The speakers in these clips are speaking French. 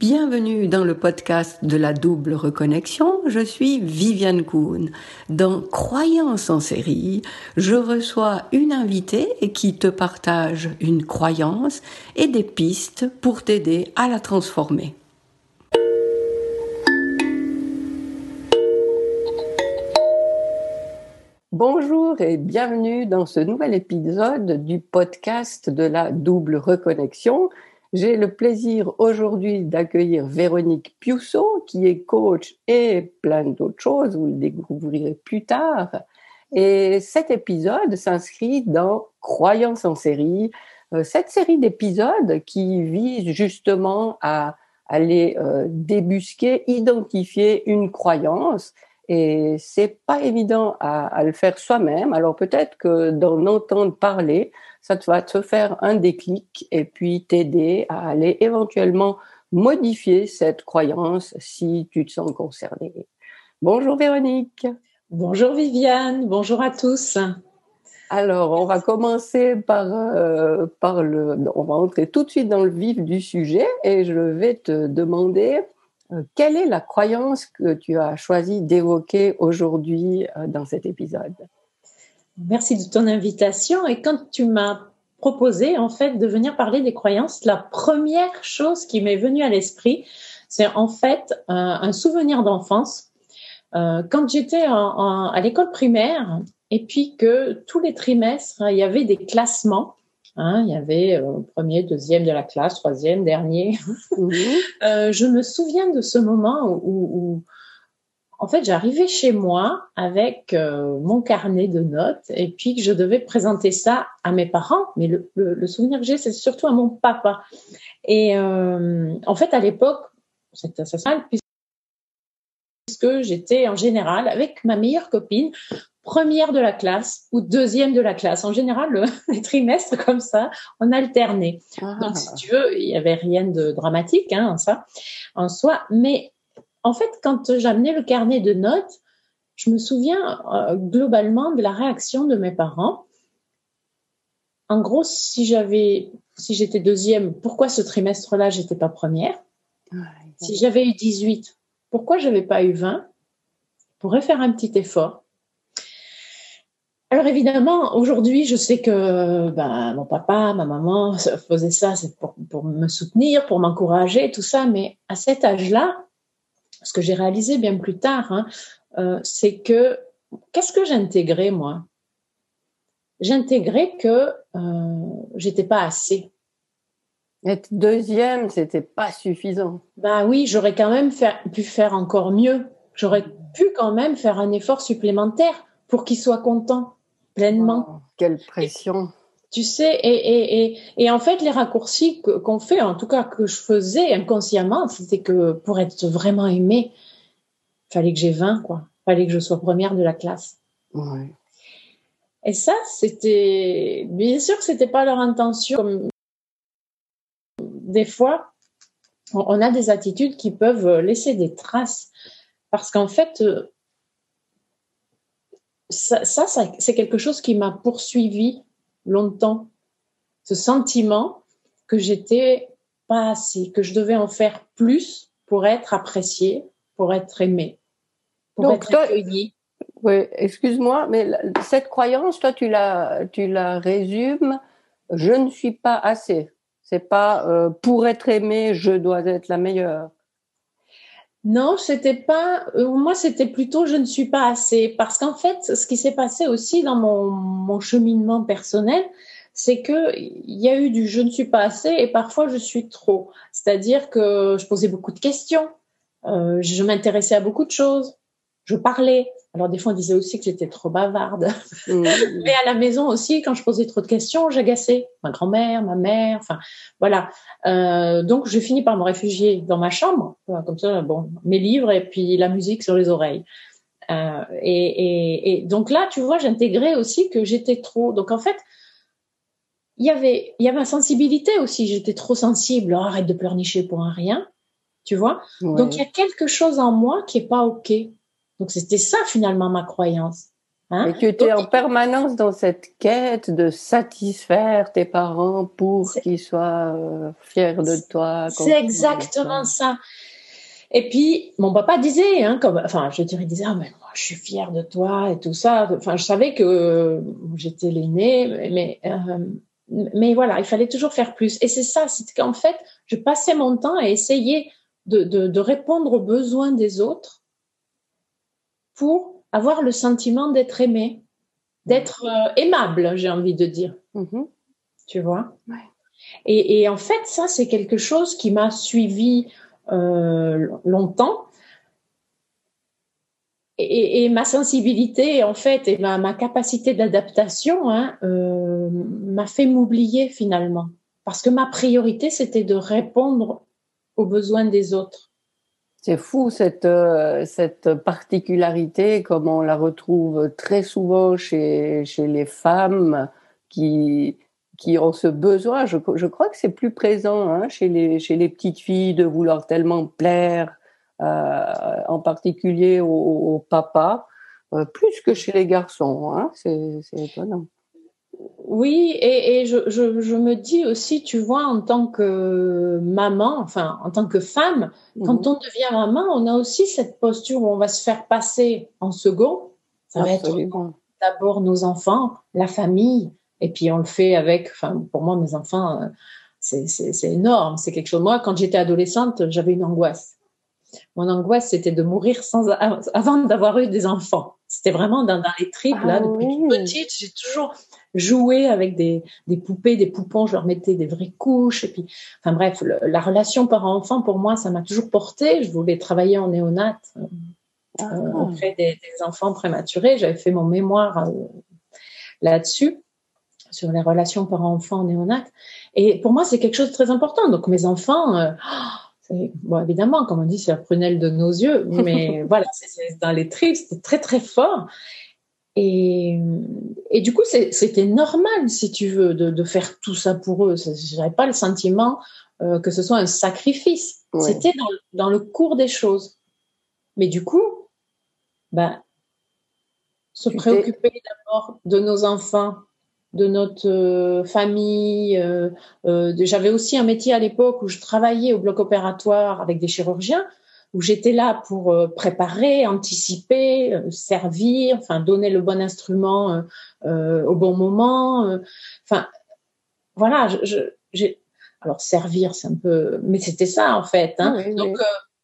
Bienvenue dans le podcast de la double reconnexion. Je suis Viviane Kuhn. Dans Croyance en série, je reçois une invitée qui te partage une croyance et des pistes pour t'aider à la transformer. Bonjour et bienvenue dans ce nouvel épisode du podcast de la double reconnexion. J'ai le plaisir aujourd'hui d'accueillir Véronique Piusseau, qui est coach et plein d'autres choses, vous le découvrirez plus tard. Et cet épisode s'inscrit dans Croyance en série, euh, cette série d'épisodes qui vise justement à aller euh, débusquer, identifier une croyance. Et c'est pas évident à, à le faire soi-même. Alors peut-être que d'en entendre parler, ça va te faire un déclic et puis t'aider à aller éventuellement modifier cette croyance si tu te sens concerné. Bonjour Véronique. Bonjour Viviane, bonjour à tous. Alors, on va commencer par, euh, par le. On va entrer tout de suite dans le vif du sujet et je vais te demander quelle est la croyance que tu as choisi d'évoquer aujourd'hui euh, dans cet épisode? Merci de ton invitation. Et quand tu m'as proposé, en fait, de venir parler des croyances, la première chose qui m'est venue à l'esprit, c'est en fait un, souvenir d'enfance. Euh, quand j'étais à l'école primaire, et puis que tous les trimestres, il y avait des classements. Hein, il y avait euh, premier, deuxième de la classe, troisième, dernier. Mhm. euh, je me souviens de ce moment où, où, en fait, j'arrivais chez moi avec euh, mon carnet de notes et puis que je devais présenter ça à mes parents. Mais le, le, souvenir que j'ai, c'est surtout à mon papa. Et en fait, à l'époque, c'était assez mal puisque j'étais en général avec ma meilleure copine, première de la classe ou deuxième de la classe. En général, le, les trimestres comme ça, on alternait. Ah. Donc, si tu veux, il y avait rien de dramatique, hein, ça, en soi. Mais en fait, quand j'amenais le carnet de notes, je me souviens euh, globalement de la réaction de mes parents. En gros, si j'avais, si j'étais deuxième, pourquoi ce trimestre-là j'étais pas première? Si j'avais eu 18, pourquoi j'avais pas eu 20 Je pourrais faire un petit effort. Alors évidemment, aujourd'hui, je sais que ben, mon papa, ma maman faisaient ça, c'est pour, pour me soutenir, pour m'encourager, tout ça. Mais à cet âge-là, ce que j'ai réalisé bien plus tard, hein, euh, c'est que qu'est-ce que j'intégrais moi? J'intégrais que euh, j'étais pas assez. Être deuxième, c'était pas suffisant. Ben oui, j'aurais quand même pu faire encore mieux. J'aurais pu quand même faire un effort supplémentaire pour qu'il soit content pleinement. Oh, quelle pression. Tu sais, et, et, et, et, en fait, les raccourcis qu'on fait, en tout cas que je faisais inconsciemment, c'était que pour être vraiment aimé, fallait que j'ai 20, quoi. Fallait que je sois première de la classe. Ouais. Et ça, c'était, bien sûr que c'était pas leur intention. Comme des fois, on a des attitudes qui peuvent laisser des traces. Parce qu'en fait, ça, ça, ça c'est quelque chose qui m'a poursuivi longtemps ce sentiment que j'étais pas assez, que je devais en faire plus pour être appréciée, pour être aimée, pour être accueillie. Oui, excuse-moi, mais cette croyance, toi, tu la, tu la résumes. Je ne suis pas assez. C'est pas euh, pour être aimée, je dois être la meilleure. Non, c'était pas. Euh, moi, c'était plutôt je ne suis pas assez. Parce qu'en fait, ce qui s'est passé aussi dans mon, cheminement personnel, c'est que il y a eu du je ne suis pas assez et parfois je suis trop. C'est-à-dire que je posais beaucoup de questions, euh, je m'intéressais à beaucoup de choses, je parlais. Alors des fois on disait aussi que j'étais trop bavarde, mmh. mais à la maison aussi quand je posais trop de questions, j'agaçais ma grand-mère, ma mère, enfin voilà. Euh, donc je finis par me réfugier dans ma chambre, comme ça, bon, mes livres et puis la musique sur les oreilles. Euh, et, et, et, donc là, tu vois, j'intégrais aussi que j'étais trop. Donc en fait, il y avait, il y avait ma sensibilité aussi. J'étais trop sensible. Oh, arrête de pleurnicher pour un rien, tu vois? Donc il y a quelque chose en moi qui est pas ok. Donc c'était ça finalement ma croyance. Hein. Et que tu es en permanence dans cette quête de satisfaire tes parents pour qu'ils soient euh, fiers de toi. C'est exactement ça. Et puis, mon papa disait, hein, comme, enfin, je dirais, il disait, ah, mais moi, je suis fière de toi et tout ça. Enfin, je savais que j'étais l'aîné, mais, euh, mais voilà, il fallait toujours faire plus. Et c'est ça, c'est qu'en fait, je passais mon temps à essayer de, de, de répondre aux besoins des autres pour avoir le sentiment d'être aimé, d'être euh, aimable, j'ai envie de dire. Mm-hmm. Tu vois? Et, et, en fait, ça, c'est quelque chose qui m'a suivi euh, longtemps. Et, et, ma sensibilité, en fait, et ma, ma capacité d'adaptation hein, euh, m'a fait m'oublier finalement. Parce que ma priorité, c'était de répondre aux besoins des autres. C'est fou cette euh, cette particularité, comme on la retrouve très souvent chez chez les femmes qui qui ont ce besoin. Je, crois que c'est plus présent hein, chez les chez les petites filles de vouloir tellement plaire, euh, en particulier au, au papa, euh, plus que chez les garçons. Hein, c'est étonnant. Oui, et, et je, je, je, me dis aussi, tu vois, en tant que maman, enfin, en tant que femme, quand mhm. on devient maman, on a aussi cette posture où on va se faire passer en second. Ça va être d'abord nos enfants, la famille, et puis on le fait avec, enfin, pour moi, mes enfants, euh, c'est énorme, c'est quelque chose. Moi, quand j'étais adolescente, j'avais une angoisse. Mon angoisse, c'était de mourir sans, avant d'avoir eu des enfants. C'était vraiment dans, dans, les tripes, là, ah depuis petite. J'ai toujours joué avec des, des, poupées, des poupons. Je leur mettais des vraies couches. Et puis, enfin bref, la relation parent-enfant, pour moi, ça m'a toujours porté. Je voulais travailler en néonat euh, ah. euh, auprès des, des, enfants prématurés. J'avais fait mon mémoire euh, là-dessus sur les relations parent-enfant en néonat. Et pour moi, c'est quelque chose de très important. Donc, mes enfants, euh, bon, évidemment, comme on dit, c'est la prunelle de nos yeux, mais voilà, c'est dans les tripes, c'était très très fort. Et, et du coup, c'était normal, si tu veux, de, de, faire tout ça pour eux. Je n'avais pas le sentiment euh, que ce soit un sacrifice. C'était dans, dans, le cours des choses. Mais du coup, ben, se préoccuper d'abord de nos enfants, de notre euh, famille. Euh, euh, J'avais aussi un métier à l'époque où je travaillais au bloc opératoire avec des chirurgiens, où j'étais là pour euh, préparer, anticiper, euh, servir, enfin donner le bon instrument au bon moment. Enfin, voilà, je, j'ai alors servir, c'est un peu, mais c'était ça en fait. Hein. Donc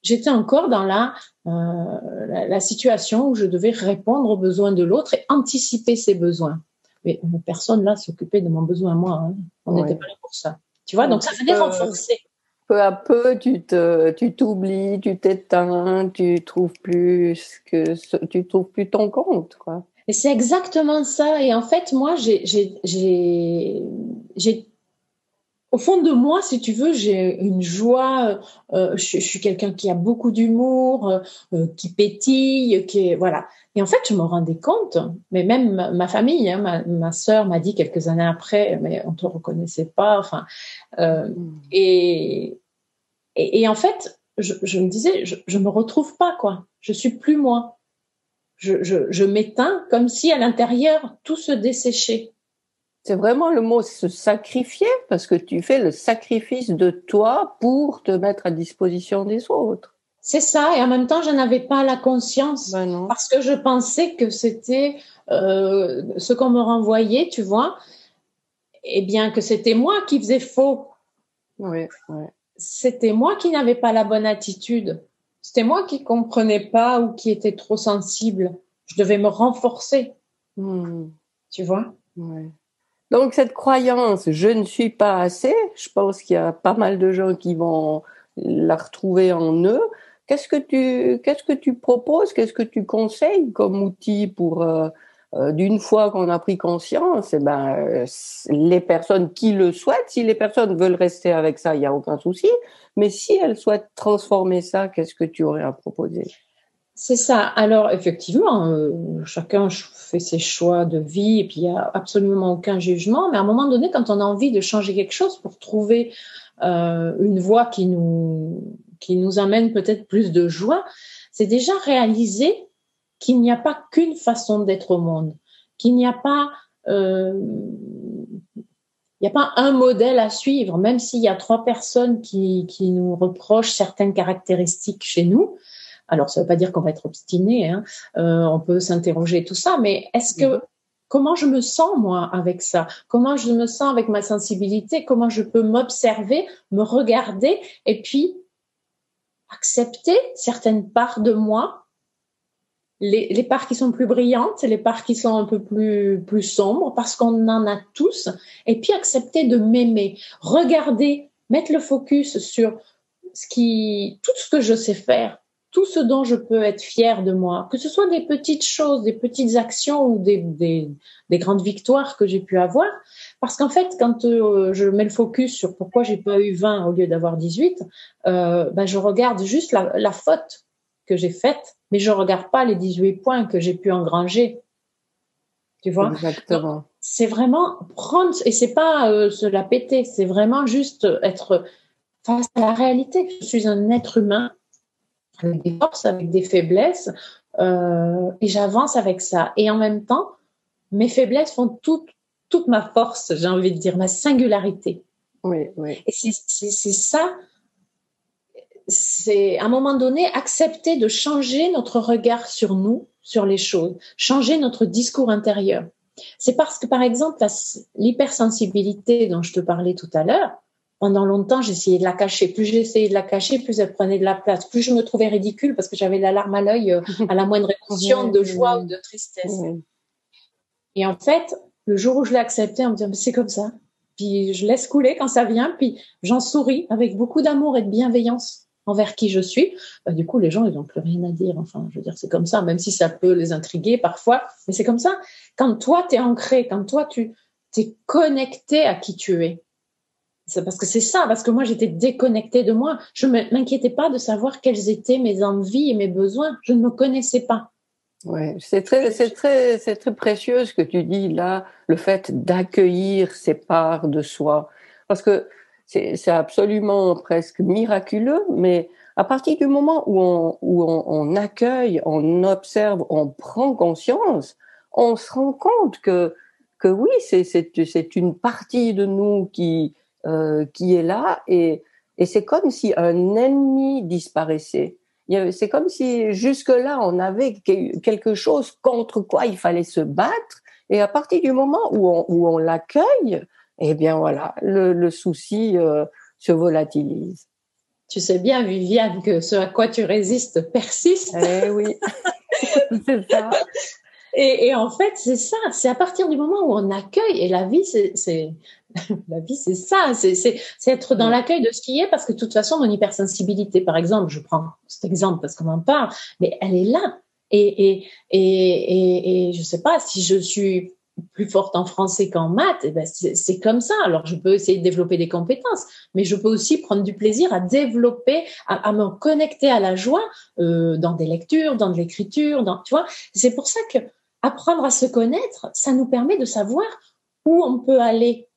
j'étais encore dans la, la, la situation où je devais répondre aux besoins de l'autre et anticiper ses besoins mais personne là s'occupait de mon besoin moi. Hein. On n'était pas là pour ça. Tu vois, donc, ça venait renforcer. Peu à peu, tu te, tu t'oublies, tu t'éteins, tu trouves plus que, tu trouves plus ton compte, quoi. Et c'est exactement ça. Et en fait, moi, j'ai, j'ai, j'ai, j'ai au fond de moi, si tu veux, j'ai une joie. Euh, je, je, suis quelqu'un qui a beaucoup d'humour, euh, qui pétille, qui est voilà. Et en fait, je me rendais compte, mais même ma, famille, hein, ma, ma sœur m'a dit quelques années après, mais on te reconnaissait pas. Enfin, euh, mm. et, et, et en fait, je, je me disais, je, je me retrouve pas quoi. Je suis plus moi. Je, je, je m'éteins comme si à l'intérieur tout se desséchait. C'est vraiment le mot se sacrifier parce que tu fais le sacrifice de toi pour te mettre à disposition des autres. C'est ça, et en même temps, je n'avais pas la conscience ben parce que je pensais que c'était euh, ce qu'on me renvoyait, tu vois, et bien que c'était moi qui faisais faux. Oui, C'était moi qui n'avais pas la bonne attitude. C'était moi qui comprenais pas ou qui était trop sensible. Je devais me renforcer. Hmm. Tu vois? Ouais. Donc cette croyance, je ne suis pas assez, je pense qu'il y a pas mal de gens qui vont la retrouver en eux. Qu'est-ce que tu qu'est-ce que tu proposes, qu'est-ce que tu conseilles comme outil pour euh, euh, d'une fois qu'on a pris conscience, eh ben euh, les personnes qui le souhaitent, si les personnes veulent rester avec ça, il y a aucun souci. Mais si elles souhaitent transformer ça, qu'est-ce que tu aurais à proposer? C'est ça. Alors effectivement, euh, chacun fait ses choix de vie et puis il y a absolument aucun jugement. Mais à un moment donné, quand on a envie de changer quelque chose pour trouver euh, une voie qui nous qui nous amène peut-être plus de joie, c'est déjà réaliser qu'il n'y a pas qu'une façon d'être au monde, qu'il n'y a pas euh, il n'y a pas un modèle à suivre, même s'il y a trois personnes qui, qui, nous reprochent certaines caractéristiques chez nous. Alors, ça ne veut pas dire qu'on va être obstiné, hein. euh, on peut s'interroger tout ça, mais est-ce que mhm. comment je me sens moi avec ça? Comment je me sens avec ma sensibilité? Comment je peux m'observer, me regarder et puis accepter certaines parts de moi? Les, parts qui sont plus brillantes, les parts qui sont un peu plus, plus sombres, parce qu'on en a tous, et puis accepter de m'aimer, regarder, mettre le focus sur ce qui, tout ce que je sais faire, tout ce dont je peux être fière de moi, que ce soit des petites choses, des petites actions ou des, des, des grandes victoires que j'ai pu avoir. Parce qu'en fait, quand euh, je mets le focus sur pourquoi j'ai pas eu 20 au lieu d'avoir 18, euh, ben je regarde juste la, la faute que j'ai faite mais je regarde pas les 18 points que j'ai pu engranger. Tu vois? Exactement. C'est vraiment prendre et c'est pas euh, se la péter, c'est vraiment juste être face à la réalité. Je suis un être humain avec des forces, avec des faiblesses, euh, et j'avance avec ça. Et en même temps, mes faiblesses font toute toute ma force, j'ai envie de dire, ma singularité. Oui, oui. Et c'est ça c'est à un moment donné accepter de changer notre regard sur nous, sur les choses, changer notre discours intérieur. C'est parce que, par exemple, l'hypersensibilité dont je te parlais tout à l'heure, pendant longtemps, j'essayais de la cacher. Plus j'essayais de la cacher, plus elle prenait de la place. Plus je me trouvais ridicule parce que j'avais la larme à l'œil euh, à la moindre émotion de joie ou de tristesse. Et en fait, le jour où je l'ai accepté, on me dit, c'est comme ça. Puis je laisse couler quand ça vient, puis j'en souris avec beaucoup d'amour et de bienveillance envers qui je suis, bah, du coup, les gens, ils n'ont plus rien à dire. Enfin, je veux dire, c'est comme ça, même si ça peut les intriguer parfois, mais c'est comme ça. Quand toi, tu es ancré, quand toi, tu es connecté à qui tu es, c'est parce que c'est ça, parce que moi, j'étais déconnectée de moi. Je ne m'inquiétais pas de savoir quelles étaient mes envies et mes besoins. Je ne me connaissais pas. Ouais, c'est très, c'est très, c'est très précieux ce que tu dis là, le fait d'accueillir ces parts de soi, parce que c'est absolument presque miraculeux, mais à partir du moment où on, où on, accueille, on observe, on prend conscience, on se rend compte que que oui, c'est une partie de nous qui euh, qui est là et et c'est comme si un ennemi disparaissait. C'est comme si jusque-là on avait quelque chose contre quoi il fallait se battre et à partir du moment où on, où on l'accueille, eh bien voilà, le, souci euh, se volatilise. Tu sais bien, Viviane, que ce à quoi tu résistes persiste. Eh oui, c'est ça. Et, en fait, c'est ça. C'est à partir du moment où on accueille, et la vie, c'est la vie, c'est ça. C'est être dans l'accueil de ce qui est, parce que de toute façon, mon hypersensibilité, par exemple, je prends cet exemple parce qu'on en parle, mais elle est là. Et, et, et, et, et je sais pas si je suis plus forte en français qu'en maths, eh ben c'est comme ça. Alors je peux essayer de développer des compétences, mais je peux aussi prendre du plaisir à développer, à, me connecter à la joie euh, dans des lectures, dans de l'écriture, dans tu vois. C'est pour ça que apprendre à se connaître, ça nous permet de savoir où on peut aller.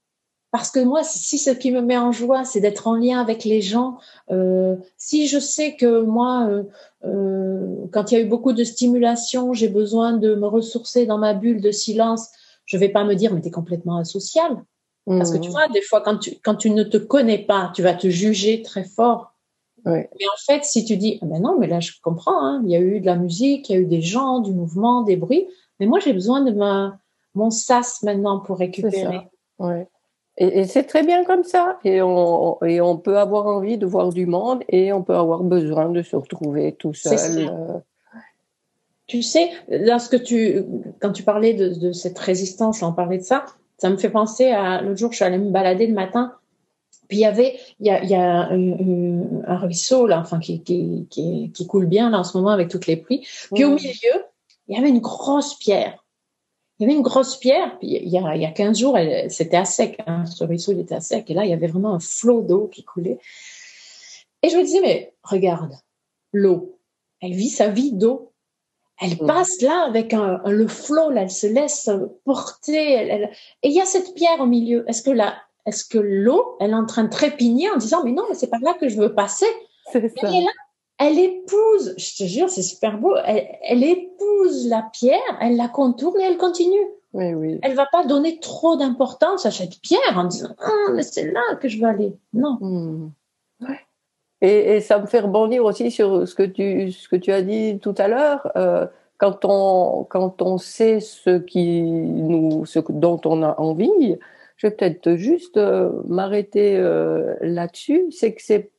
Parce que moi, si ce qui me met en joie, c'est d'être en lien avec les gens, euh, si je sais que moi, euh, euh quand il y a eu beaucoup de stimulation, j'ai besoin de me ressourcer dans ma bulle de silence, je vais pas me dire mais tu es complètement asocial. Parce que tu mmh. vois, des fois, quand tu, quand tu ne te connais pas, tu vas te juger très fort. Mais en fait, si tu dis, ah ben non, mais là, je comprends, hein, il y a eu de la musique, il y a eu des gens, du mouvement, des bruits, mais moi, j'ai besoin de ma, mon sas maintenant pour récupérer. Ouais. Et, et c'est très bien comme ça. Et on, et on peut avoir envie de voir du monde et on peut avoir besoin de se retrouver tout seul. Tu sais, lorsque tu, quand tu parlais de, de cette résistance, on parlait de ça, ça me fait penser à l'autre jour, je suis allée me balader le matin, puis il y avait, il y a, y a un, un, ruisseau là, enfin qui, qui, qui, qui, coule bien là en ce moment avec toutes les pluies. Puis au milieu, il y avait une grosse pierre. Il y avait une grosse pierre. Puis il y a, il y a 15 jours, c'était à sec. Hein, ce ruisseau il était à sec. Et là, il y avait vraiment un flot d'eau qui coulait. Et je me disais, mais regarde, l'eau, elle vit sa vie d'eau. Elle mm. passe là avec un, le flot, là, elle se laisse porter. Elle, Et il y a cette pierre au milieu. Est-ce que là, est-ce que l'eau, elle est en train de trépigner en disant mais non, mais c'est pas là que je veux passer? Elle est là. Elle épouse, je te jure, c'est super beau, elle, épouse la pierre, elle la contourne et elle continue. Oui, oui. Elle va pas donner trop d'importance à cette pierre en disant ah mais c'est là que je veux aller. Non. Hmm. Ouais. Et, ça me fait rebondir aussi sur ce que tu ce que tu as dit tout à l'heure. Euh, quand on quand on sait ce qui nous ce dont on a envie, je vais peut-être juste euh, m'arrêter euh, là-dessus. C'est que c'est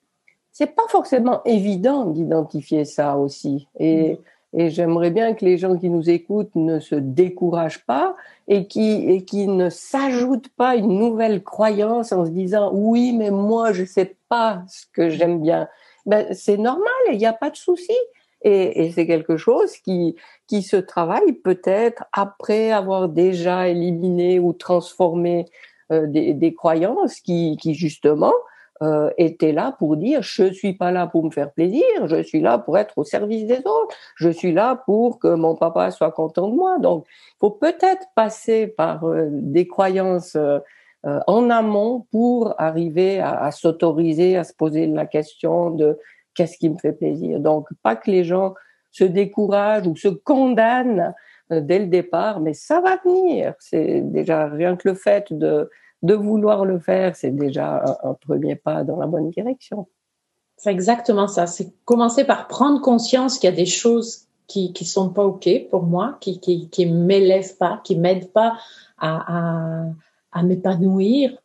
c'est pas forcément évident d'identifier ça aussi. Et, et j'aimerais bien que les gens qui nous écoutent ne se découragent pas et qui, et qui ne s'ajoutent pas une nouvelle croyance en se disant oui, mais moi, je sais pas ce que j'aime bien. Ben, c'est normal, il n'y a pas de souci. Et, et c'est quelque chose qui, qui se travaille peut-être après avoir déjà éliminé ou transformé euh, des, des, croyances qui, qui justement euh, était là pour dire je suis pas là pour me faire plaisir, je suis là pour être au service des autres, je suis là pour que mon papa soit content de moi. Donc, il faut peut-être passer par euh, des croyances euh, en amont pour arriver à, à s'autoriser à se poser la question de qu'est-ce qui me fait plaisir. Donc, pas que les gens se découragent ou se condamnent dès le départ, mais ça va venir. C'est déjà rien que le fait de de vouloir le faire, c'est déjà un, premier pas dans la bonne direction. C'est exactement ça. C'est commencer par prendre conscience qu'il y a des choses qui qui sont pas ok pour moi, qui qui qui m'élèvent pas, qui m'aident pas à à, à m'épanouir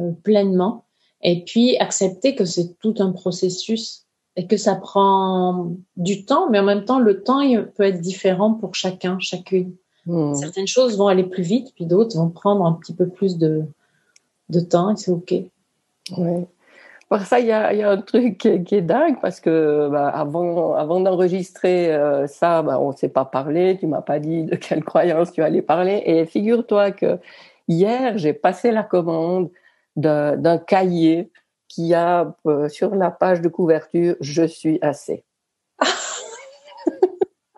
euh, pleinement. Et puis accepter que c'est tout un processus et que ça prend du temps, mais en même temps le temps il peut être différent pour chacun, chacune. Hmm. Certaines choses vont aller plus vite, puis d'autres vont prendre un petit peu plus de de temps et c'est OK. Oui. Par ça, il y a, y a, un truc qui est, dingue parce que bah, avant, avant d'enregistrer euh, ça, bah, on ne s'est pas parlé. Tu m'as pas dit de quelle croyance tu allais parler. Et figure-toi que hier, j'ai passé la commande d'un cahier qui a euh, sur la page de couverture "Je suis assez".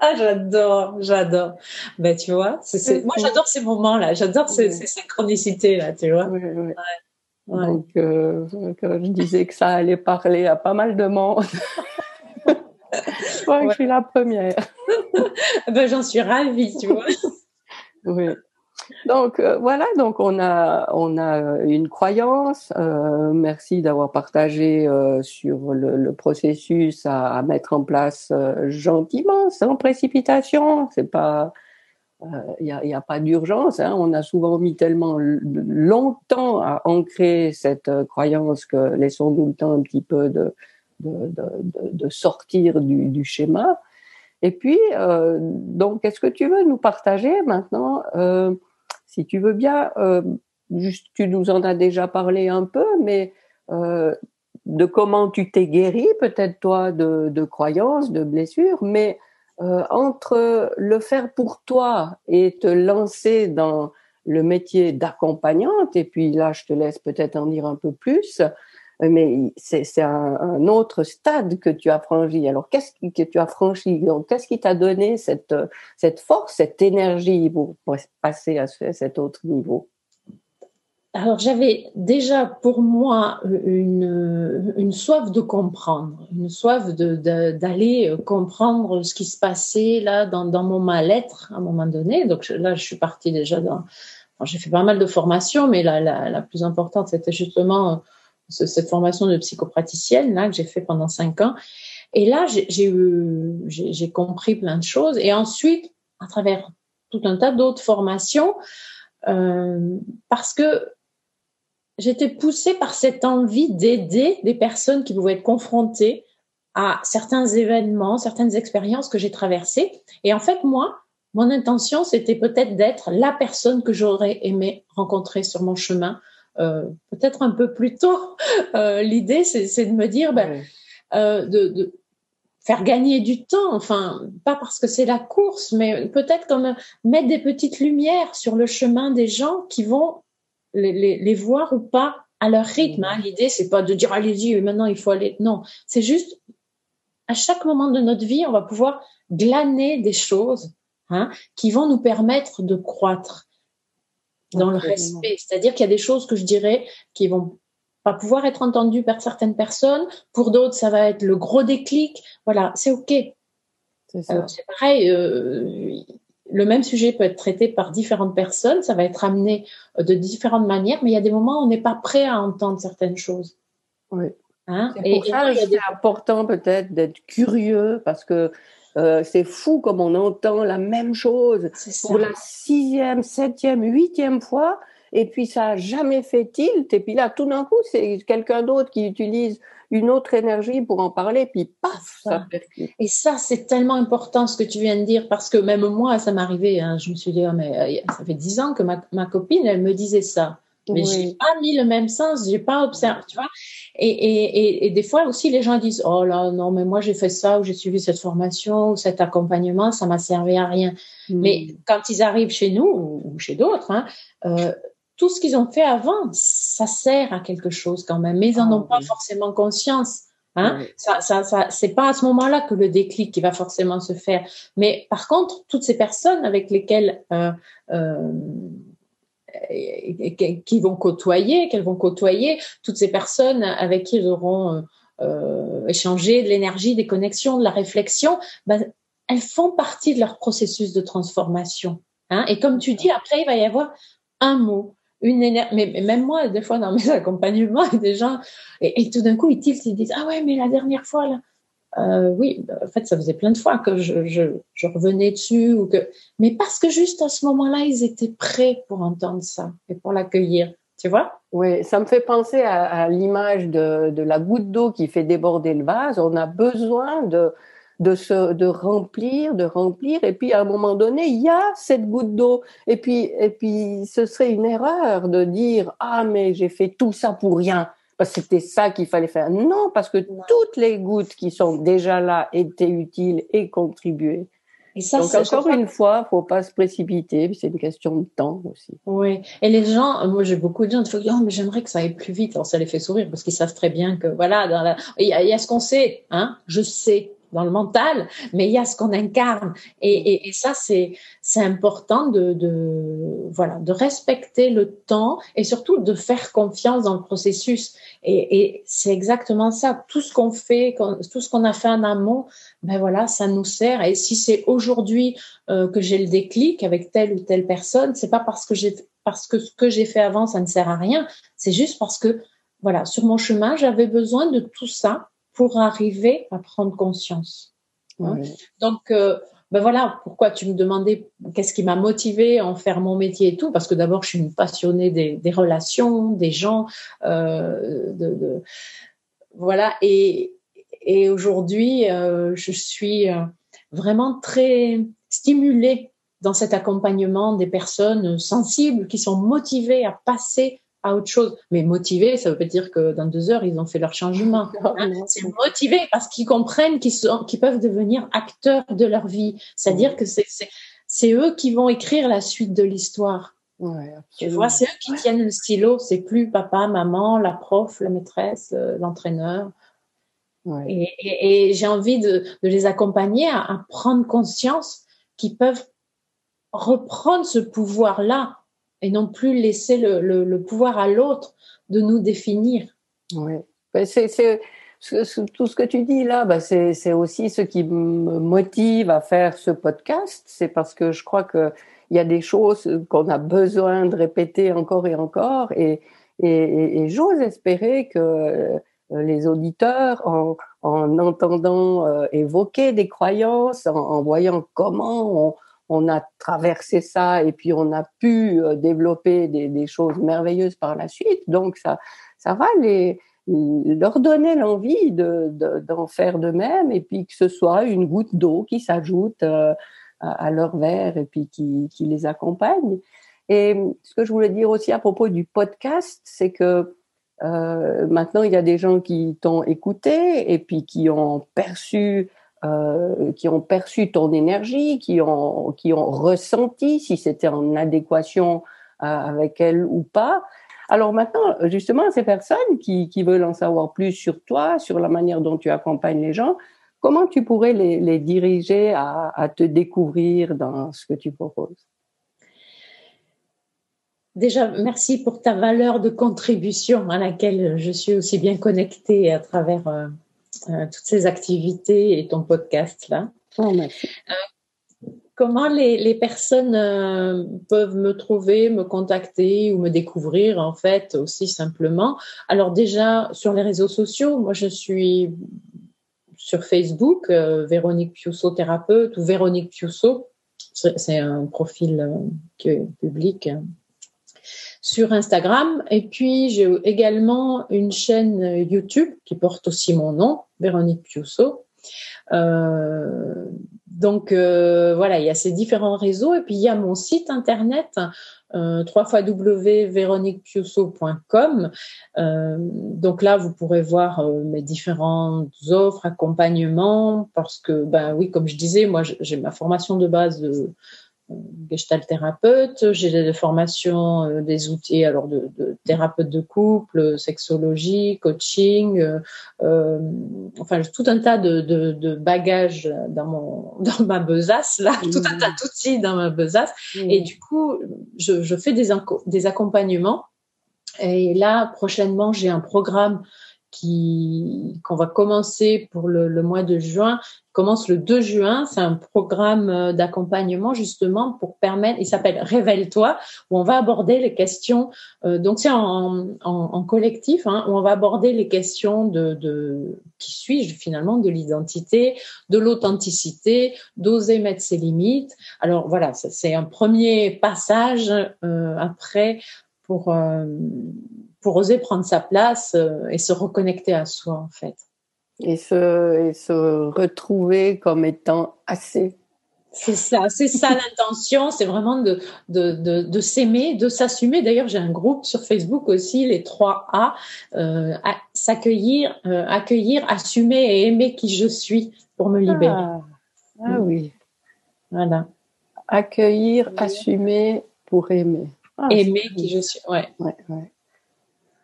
Ah, j'adore, j'adore. Ben, tu vois, moi, j'adore ces moments-là. J'adore ces, ces, synchronicités-là, tu vois. Oui, oui. Ouais. Donc, euh, je disais que ça allait parler à pas mal de monde. je crois que je suis la première. ben, j'en suis ravie, tu vois. oui. Donc euh, voilà, donc on a on a une croyance. Euh, merci d'avoir partagé euh, sur le, processus à, mettre en place euh, gentiment, sans précipitation. C'est pas il n'y a, a, pas d'urgence. Hein. On a souvent mis tellement longtemps à ancrer cette croyance que laissons-nous le temps un petit peu de de, de, sortir du, du, schéma. Et puis, donc, est-ce que tu veux nous partager maintenant si tu veux bien, euh, tu nous en as déjà parlé un peu, mais euh, de comment tu t'es guéri, peut-être toi, de, de, croyances, de blessures, mais euh, entre le faire pour toi et te lancer dans le métier d'accompagnante, et puis là, je te laisse peut-être en dire un peu plus, mais c'est un, autre stade que tu as franchi. Alors, qu'est-ce que tu as franchi? Donc, qu'est-ce qui t'a donné cette, cette force, cette énergie pour, passer à cet autre niveau? Alors j'avais déjà pour moi une, une soif de comprendre, une soif d'aller de, comprendre ce qui se passait là dans, mon mal-être à un moment donné. Donc là, je suis partie déjà dans... j'ai fait pas mal de formations, mais la, la plus importante, c'était justement cette formation de psychopraticienne là que j'ai fait pendant cinq ans. Et là, j'ai compris plein de choses. Et ensuite, à travers tout un tas d'autres formations, euh, parce que j'étais poussée par cette envie d'aider des personnes qui pouvaient être confrontées à certains événements, certaines expériences que j'ai traversées. Et en fait, moi, mon intention, c'était peut-être d'être la personne que j'aurais aimé rencontrer sur mon chemin, peut-être un peu plus tôt. Euh, L'idée, c'est de me dire, ben, euh, de, de, faire gagner du temps. Enfin, pas parce que c'est la course, mais peut-être comme mettre des petites lumières sur le chemin des gens qui vont les, les, les voir ou pas à leur rythme. Hein. L'idée, c'est pas de dire allez-y, maintenant il faut aller. Non, c'est juste à chaque moment de notre vie, on va pouvoir glaner des choses hein, qui vont nous permettre de croître dans le respect. C'est-à-dire qu'il y a des choses que je dirais qui vont pas pouvoir être entendu par certaines personnes. Pour d'autres, ça va être le gros déclic. Voilà, c'est OK. C'est euh, pareil, euh, le même sujet peut être traité par différentes personnes, ça va être amené de différentes manières, mais il y a des moments où on n'est pas prêt à entendre certaines choses. Oui. Hein? et, pour ça, c'est important peut-être d'être curieux parce que euh, c'est fou comme on entend la même chose pour la sixième, septième, huitième fois. Et puis ça a jamais fait tilt. Et puis là tout d'un coup c'est quelqu'un d'autre qui utilise une autre énergie pour en parler. Puis paf ça, percute. Et ça c'est tellement important ce que tu viens de dire parce que même moi ça m'arrivait hein, je me suis dit oh, mais euh, ça fait dix ans que ma, ma copine elle me disait ça. Mais oui. j'ai pas mis le même sens, j'ai pas observé, tu vois. Et, et, et, des fois aussi, les gens disent, oh là, non, mais moi j'ai fait ça, ou j'ai suivi cette formation, ou cet accompagnement, ça m'a servi à rien. Hmm. Mais quand ils arrivent chez nous ou chez d'autres, hein, euh, tout ce qu'ils ont fait avant, ça sert à quelque chose quand même, mais ils en ah ont pas forcément conscience. Hein? Ça, ça, ça c'est pas à ce moment-là que le déclic qui va forcément se faire. Mais par contre, toutes ces personnes avec lesquelles euh, euh, qui vont côtoyer, qu'elles vont côtoyer, toutes ces personnes avec qui ils auront euh, euh échangé de l'énergie, des connexions, de la réflexion, ben, elles font partie de leur processus de transformation. Hein. Et comme tu dis, après, il va y avoir un mot, une énergie. Mais, même moi, des fois, dans mes accompagnements, des gens, et, et tout d'un coup, ils tiltent, ils disent, ah ouais, mais la dernière fois, là, euh, oui, en fait, ça faisait plein de fois que je, je, je, revenais dessus ou que, mais parce que juste à ce moment-là, ils étaient prêts pour entendre ça et pour l'accueillir. Tu vois? Oui, ça me fait penser à, à l'image de, de, la goutte d'eau qui fait déborder le vase. On a besoin de de se de remplir, de remplir, et puis à un moment donné, il y a cette goutte d'eau. Et puis et puis, ce serait une erreur de dire ah mais j'ai fait tout ça pour rien parce que c'était ça qu'il fallait faire. Non, parce que toutes les gouttes qui sont déjà là étaient utiles et contribuaient. Et ça, Donc encore une fois, faut pas se précipiter, c'est une question de temps aussi. Oui. Et les gens, moi j'ai beaucoup de gens qui disent oh, mais j'aimerais que ça aille plus vite. Alors ça les fait sourire parce qu'ils savent très bien que voilà, dans la... il y a, il y a ce qu'on sait, hein. Je sais dans le mental, mais il y a ce qu'on incarne. Et, et, ça, c'est important de, voilà de respecter le temps et surtout de faire confiance dans le processus. Et, c'est exactement ça. Tout ce qu'on fait, tout ce qu'on a fait en amont, ben voilà, ça nous sert. Et si c'est aujourd'hui euh, que j'ai le déclic avec telle ou telle personne, c'est pas parce que parce que ce que j'ai fait avant, ça ne sert à rien. C'est juste parce que voilà, sur mon chemin, j'avais besoin de tout ça pour arriver à prendre conscience. Hein. Donc, euh, ben voilà pourquoi tu me demandais qu'est-ce qui m'a motivé à en faire mon métier et tout, parce que d'abord je suis une passionnée des, des relations, des gens, euh, de, de, voilà. Et, et aujourd'hui, euh, je suis euh, vraiment très stimulée dans cet accompagnement des personnes sensibles qui sont motivées à passer à autre chose. Mais motivé, ça veut pas dire que dans deux heures, ils ont fait leur changement. Hein. c'est motivé parce qu'ils comprennent qu'ils sont, qu'ils peuvent devenir acteurs de leur vie. C'est-à-dire que c'est eux qui vont écrire la suite de l'histoire. Ouais, tu vois, c'est eux qui tiennent le stylo. C'est plus papa, maman, la prof, la maîtresse, euh, l'entraîneur. Ouais. Et, et, et j'ai envie de, de, les accompagner à, à prendre conscience qu'ils peuvent reprendre ce pouvoir-là et non plus laisser le, pouvoir à l'autre de nous définir. Oui, ben, c'est tout ce que tu dis là, bah c'est aussi ce qui me motive à faire ce podcast. C'est parce que je crois que il y a des choses qu'on a besoin de répéter encore et encore, et, j'ose espérer que euh, les auditeurs, en, en entendant euh, évoquer des croyances, en, en voyant comment on, on a traversé ça et puis on a pu euh, développer des, choses merveilleuses par la suite. Donc ça, ça va les, leur donner l'envie de, d'en faire de même et puis que ce soit une goutte d'eau qui s'ajoute euh, à, leur verre et puis qui, qui les accompagne. Et ce que je voulais dire aussi à propos du podcast, c'est que euh, maintenant il y a des gens qui t'ont écouté et puis qui ont perçu euh, qui ont perçu ton énergie, qui ont, qui ont ressenti si c'était en adéquation euh, avec elle ou pas. Alors maintenant, justement, ces personnes qui, qui veulent en savoir plus sur toi, sur la manière dont tu accompagnes les gens, comment tu pourrais les, les diriger à, te découvrir dans ce que tu proposes? Déjà, merci pour ta valeur de contribution à laquelle je suis aussi bien connectée à travers euh, euh, toutes ces activités et ton podcast là. Oh, merci. comment les, les personnes peuvent me trouver, me contacter ou me découvrir en fait aussi simplement? Alors déjà sur les réseaux sociaux, moi je suis sur Facebook, Véronique Piusso thérapeute ou Véronique Piusso c'est un profil euh, qui est public hein. Sur Instagram. Et puis, j'ai également une chaîne YouTube qui porte aussi mon nom, Véronique Piusso. Euh, donc euh, voilà, il y a ces différents réseaux et puis il y a mon site internet euh, www.veroniquepiusso.com. Euh, donc là, vous pourrez voir euh, mes différentes offres, accompagnements, parce que, ben oui, comme je disais, moi, j'ai ma formation de base de, gestalt thérapeute, j'ai des formations, euh, des outils alors de, de, thérapeute de couple, sexologie, coaching, euh, euh enfin tout un tas de, de, de, bagages dans mon dans ma besace là, tout un tas d'outils dans ma besace. Et du coup, je, je fais des, des accompagnements. Et là, prochainement, j'ai un programme qui qu'on va commencer pour le, le, mois de juin commence le 2 juin. C'est un programme euh, d'accompagnement justement pour permettre, il s'appelle Révèle-toi, où on va aborder les questions, euh, donc c'est en, en, en, collectif, hein, où on va aborder les questions de, de qui suis-je finalement, de l'identité, de l'authenticité, d'oser mettre ses limites. Alors voilà, c'est un premier passage euh, après pour, euh, pour oser prendre sa place euh, et se reconnecter à soi en fait et se, et se retrouver comme étant assez. C'est ça, c'est ça l'intention, c'est vraiment de, de, de, de s'aimer, de s'assumer. D'ailleurs, j'ai un groupe sur Facebook aussi, les 3 A, euh, s'accueillir, euh, accueillir, assumer et aimer qui je suis pour me libérer. Ah, ah oui. Voilà. Accueillir, assumer pour aimer. Ah, aimer qui je suis, ouais. ouais, ouais.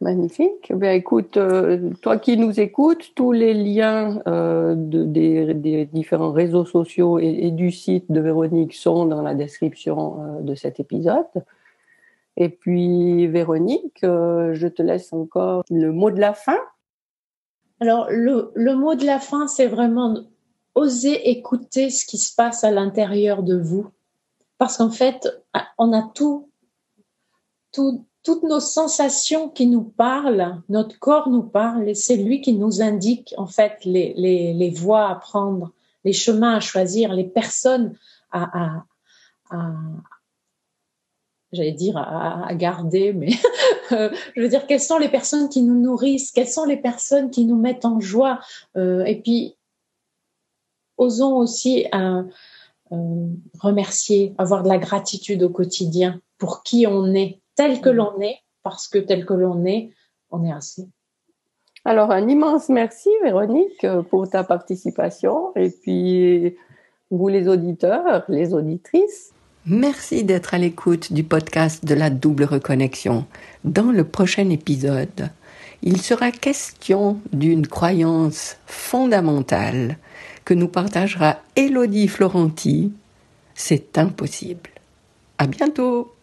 Magnifique. Ben, écoute, euh, toi qui nous écoutes, tous les liens euh, de, des, différents réseaux sociaux et, du site de Véronique sont dans la description euh, de cet épisode. Et puis, Véronique, je te laisse encore le mot de la fin. Alors, le, le mot de la fin, c'est vraiment oser écouter ce qui se passe à l'intérieur de vous. Parce qu'en fait, on a tout, tout, toutes nos sensations qui nous parlent, notre corps nous parle et c'est lui qui nous indique en fait les, les, les voies à prendre, les chemins à choisir, les personnes à, à, j'allais dire à, garder, mais je veux dire quelles sont les personnes qui nous nourrissent, quelles sont les personnes qui nous mettent en joie, euh, et puis osons aussi euh, euh, remercier, avoir de la gratitude au quotidien pour qui on est, tel que mm. l'on est, parce que tel que l'on est, on est assez. Alors, un immense merci, Véronique, pour ta participation. Et puis, vous les auditeurs, les auditrices. Merci d'être à l'écoute du podcast de la double reconnexion. Dans le prochain épisode, il sera question d'une croyance fondamentale que nous partagera Elodie Florenti. C'est impossible. À bientôt!